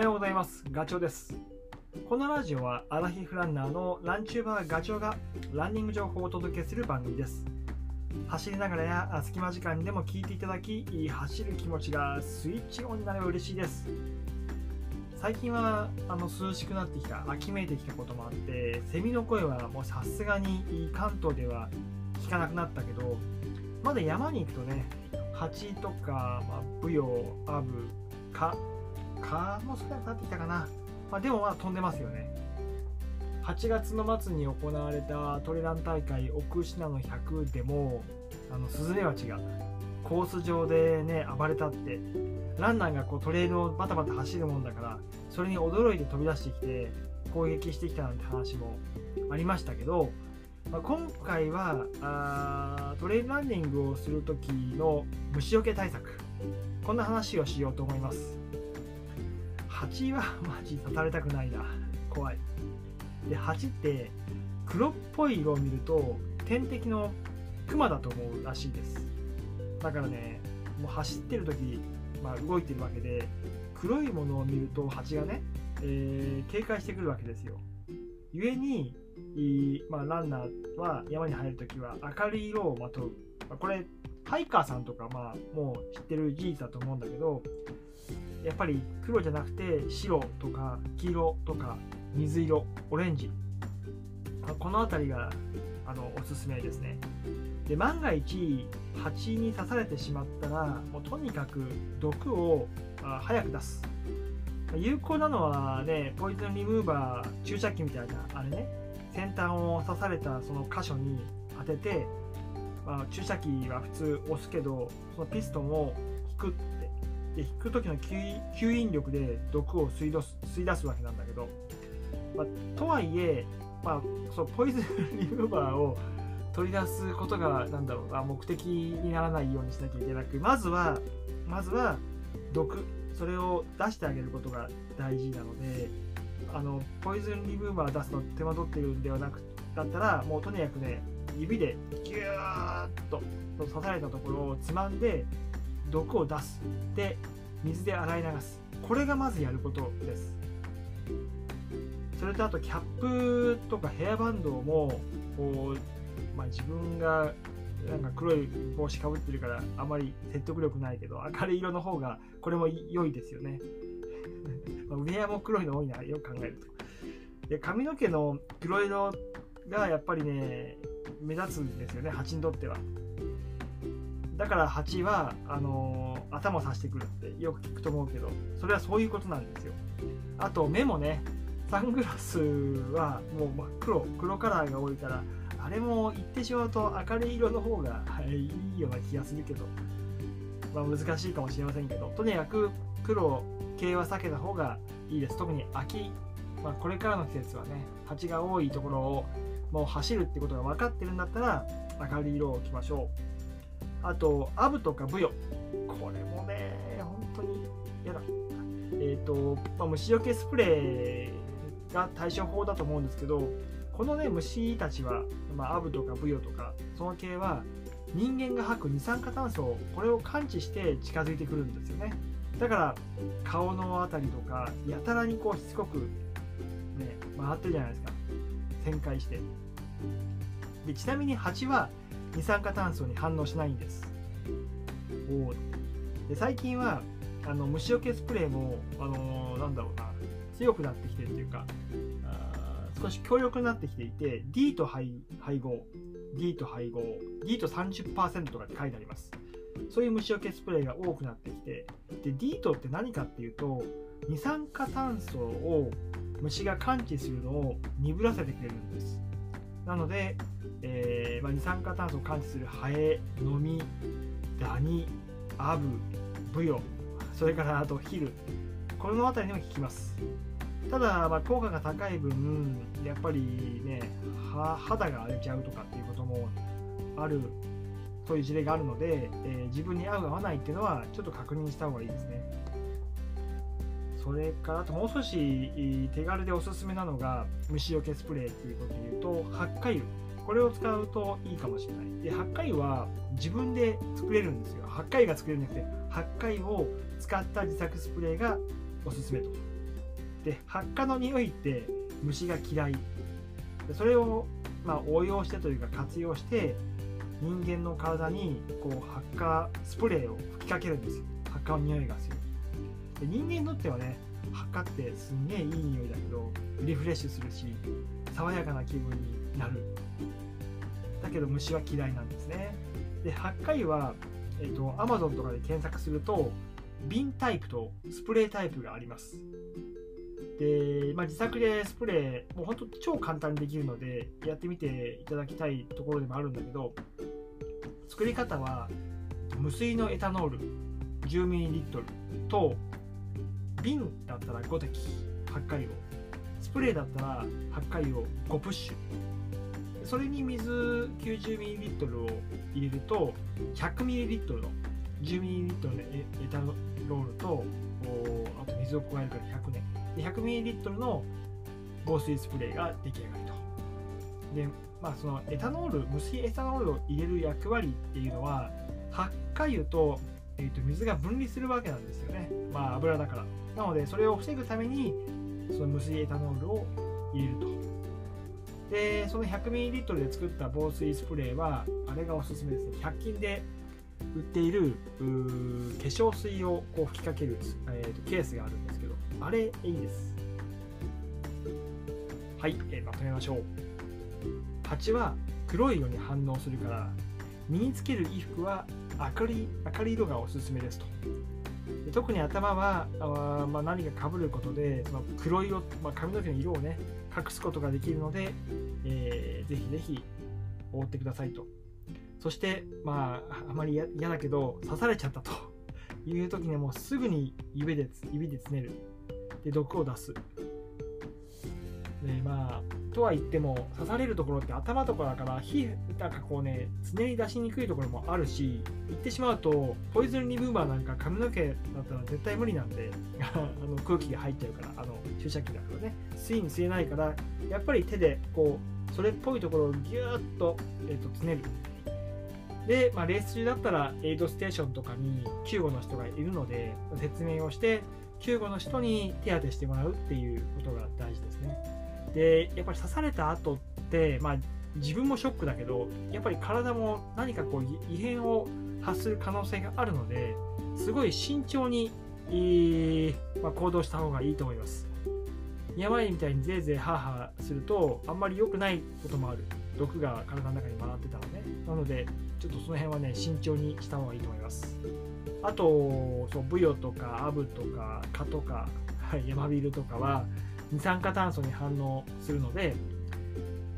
はようございます。ガチョウです。このラジオはアラヒフランナーのランチューバーガチョウがランニング情報をお届けする番組です。走りながらや隙間時間にでも聞いていただき走る気持ちがスイッチオンになれば嬉しいです。最近はあの涼しくなってきた秋めいてきたこともあってセミの声はもうさすがに関東では聞かなくなったけどまだ山に行くとね蜂とか、まあ、ブヨアブ蚊蚊も少なくなってきたかな、まあ、でもまあ飛んでますよね。8月の末に行われたトレラン大会奥信濃100でもあのスズメバチがコース上でね暴れたってランナーがこうトレイルをバタバタ走るもんだからそれに驚いて飛び出してきて攻撃してきたなんて話もありましたけど、まあ、今回はあトレイルランニングをする時の虫除け対策こんな話をしようと思います。蜂はマジ刺されたくないな。怖い。で蜂って黒っぽい色を見ると天敵のクマだと思うらしいです。だからねもう走ってる時、まあ、動いてるわけで黒いものを見ると蜂がね、えー、警戒してくるわけですよ。故にまあ、ランナーは山に入るときは明るい色をまとう、ま、これハイカーさんとかまあもう知ってる事実だと思うんだけどやっぱり黒じゃなくて白とか黄色とか水色オレンジ。この辺りがあのおすすめですね。で万が一蜂に刺されてしまったらもうとにかく毒を早く出す。有効なのはねポイズンリムーバー注射器みたいなあれね。先端を刺されたその箇所に当てて、まあ、注射器は普通押すけどそのピストンを引くってで引く時の吸引力で毒を吸い出す吸い出すわけなんだけど、まあ、とはいえ、まあ、そうポイズンリムーバーを取り出すことがなんだろうな目的にならないようにしなきゃいけなくまずはまずは毒それを出してあげることが大事なのであのポイズンリムーバー出すの手間取ってるんではなくだったらもうとにかくね指でギューッと刺されたところをつまんで毒を出す。で水で洗い流す。これがまずやることです。それとあとキャップとかヘアバンドもこう、まあ、自分がなんか黒い帽子かぶってるからあまり説得力ないけど明るい色の方がこれも良いですよね。まウェアも黒いの多いなよく考えると。で髪の毛の黒色がやっぱりね目立つんですよね蜂にとっては。だから蜂はあのー、頭を刺してくるってよく聞くと思うけどそれはそういうことなんですよ。あと目もねサングラスはもう真っ黒黒カラーが多いからあれも言ってしまうと明るい色の方が、い、いような気がするけど、まあ、難しいかもしれませんけどとにかく黒系は避けた方がいいです。特に秋、まあ、これからの季節はね蜂が多いところをもう走るってことが分かってるんだったら明るい色を着ましょう。あとアブとかブヨ。これもね本当に嫌だ。えっ、ー、と、まあ、虫除けスプレーが対処法だと思うんですけどこのね虫たちは、まあ、アブとかブヨとかその系は人間が吐く二酸化炭素これを感知して近づいてくるんですよね。だから顔の辺りとかやたらにこうしつこくね回ってるじゃないですか。旋回して。でちなみに蜂は二酸化炭素に反応しないんです。おで最近はあの虫除けスプレーも、あのー、なんだろうな強くなってきてるというかあ少し強力になってきていて D と配合 D と配合 D と30%とかって書いてあります。そういう虫除けスプレーが多くなってきてで D トって何かっていうと二酸化炭素を虫が感知するのを鈍らせてくれるんです。なので、えー、まあ、二酸化炭素を感知するハエノミダニアブブヨそれからあとヒルこの辺りにも効きますただ、まあ、効果が高い分やっぱりね肌が荒れちゃうとかっていうこともあるそういう事例があるので、えー、自分に合う合わないっていうのはちょっと確認した方がいいですね。それからあともう少し手軽でおすすめなのが虫除けスプレーっていうことで言うとハッカ油。これを使うといいかもしれない。でハッカ油は自分で作れるんですよ。ハッカ油が作れるんじゃなくてハッカ油を使った自作スプレーがおすすめと。で発火の匂いって虫が嫌い。それをまあ応用してというか活用して人間の体にこう発火スプレーを吹きかけるんですよ。発火の匂いがする。で人間にとってはね発火ってすんげえいい匂いだけどリフレッシュするし爽やかな気分になる。だけど虫は嫌いなんですね。で発火は、えーと、Amazon とかで検索すると瓶タイプとスプレータイプがあります。で、まあ、自作でスプレーもうほんと超簡単にできるのでやってみていただきたいところでもあるんだけど作り方は無水のエタノール 10ml と瓶だったら5滴。8回をスプレーだったら8回を5プッシュ。それに水 90ml を入れると 100ml の 10ml のエタノールとあと水を加えるから100年で 100ml の防水スプレーが出来上がりと。でまあそのエタノール無水エタノールを入れる役割っていうのは発火油と,、えー、と水が分離するわけなんですよね。まあ油だから。なのでそれを防ぐためにその無水エタノールを入れると。でその 100ml で作った防水スプレーはあれがおすすめですね。100均で売っている化粧水をこう吹きかける、えーと、ケースがあるんですけどあれいいです。はい、えー、まとめましょう。蜂は黒い色に反応するから身につける衣服は明るい明るい色がおすすめですと。で特に頭はあ、まあ、何かかぶることでその黒色、まあ、髪の毛の色をね隠すことができるので、えー、ぜひぜひ覆ってくださいと。そしてまああまり嫌だけど刺されちゃったと。いう時にもうすぐに指で指でつねる。で毒を出す。でまあとは言っても刺されるところって頭とかだから皮膚なんかこうね常に出しにくいところもあるし言ってしまうとポイズンリムーバーなんか髪の毛だったら絶対無理なんで あの空気が入っちゃうからあの注射器だからね吸いに吸えないからやっぱり手でこうそれっぽいところをギューッと,、えー、とつねるで、まあ、レース中だったらエイドステーションとかに救護の人がいるので説明をして救護の人に手当てしてもらうっていうことが大事ですね。でやっぱり刺された後って、まあ、自分もショックだけどやっぱり体も何かこう異変を発する可能性があるのですごい慎重に、えー、まあ、行動した方がいいと思います。病みたいにぜいぜいハーハーするとあんまり良くないこともある。毒が体の中に回ってたらね。なのでちょっとその辺はね慎重にした方がいいと思います。あとそうブヨとかアブとか蚊とか、はい、ヤマビルとかは二酸化炭素に反応するので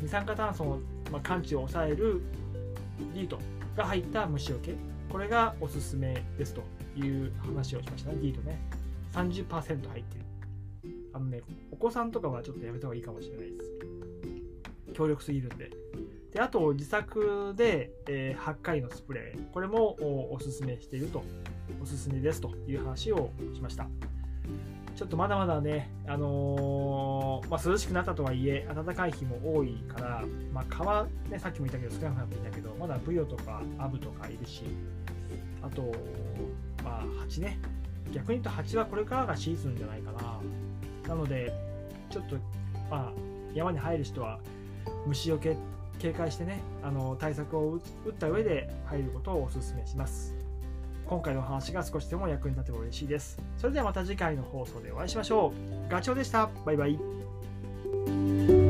二酸化炭素の、ま感知を抑えるディートが入った虫除け。これがおすすめですという話をしましたね。ディートね。30%入ってる。あのねお子さんとかはちょっとやめた方がいいかもしれないです。強力すぎるんで。であと自作で、えー、8回のスプレー。これもおすすめしていると。おすすめですという話をしました。ちょっとまだまだね、あのー、まあ、涼しくなったとはいえ、暖かい日も多いから、まあ、川、ね、さっきも言ったけど少なくなっていたけど、まだブヨとかアブとかいるし、あと、まあ、蜂ね。逆に言うと蜂はこれからがシーズンじゃないかな。なので、ちょっと、まあ、山に入る人は虫除け警戒してね、あの対策を打った上で入ることをお勧めします。今回の話が少しでも役に立てば嬉しいです。それではまた次回の放送でお会いしましょう。ガチョウでした。バイバイ。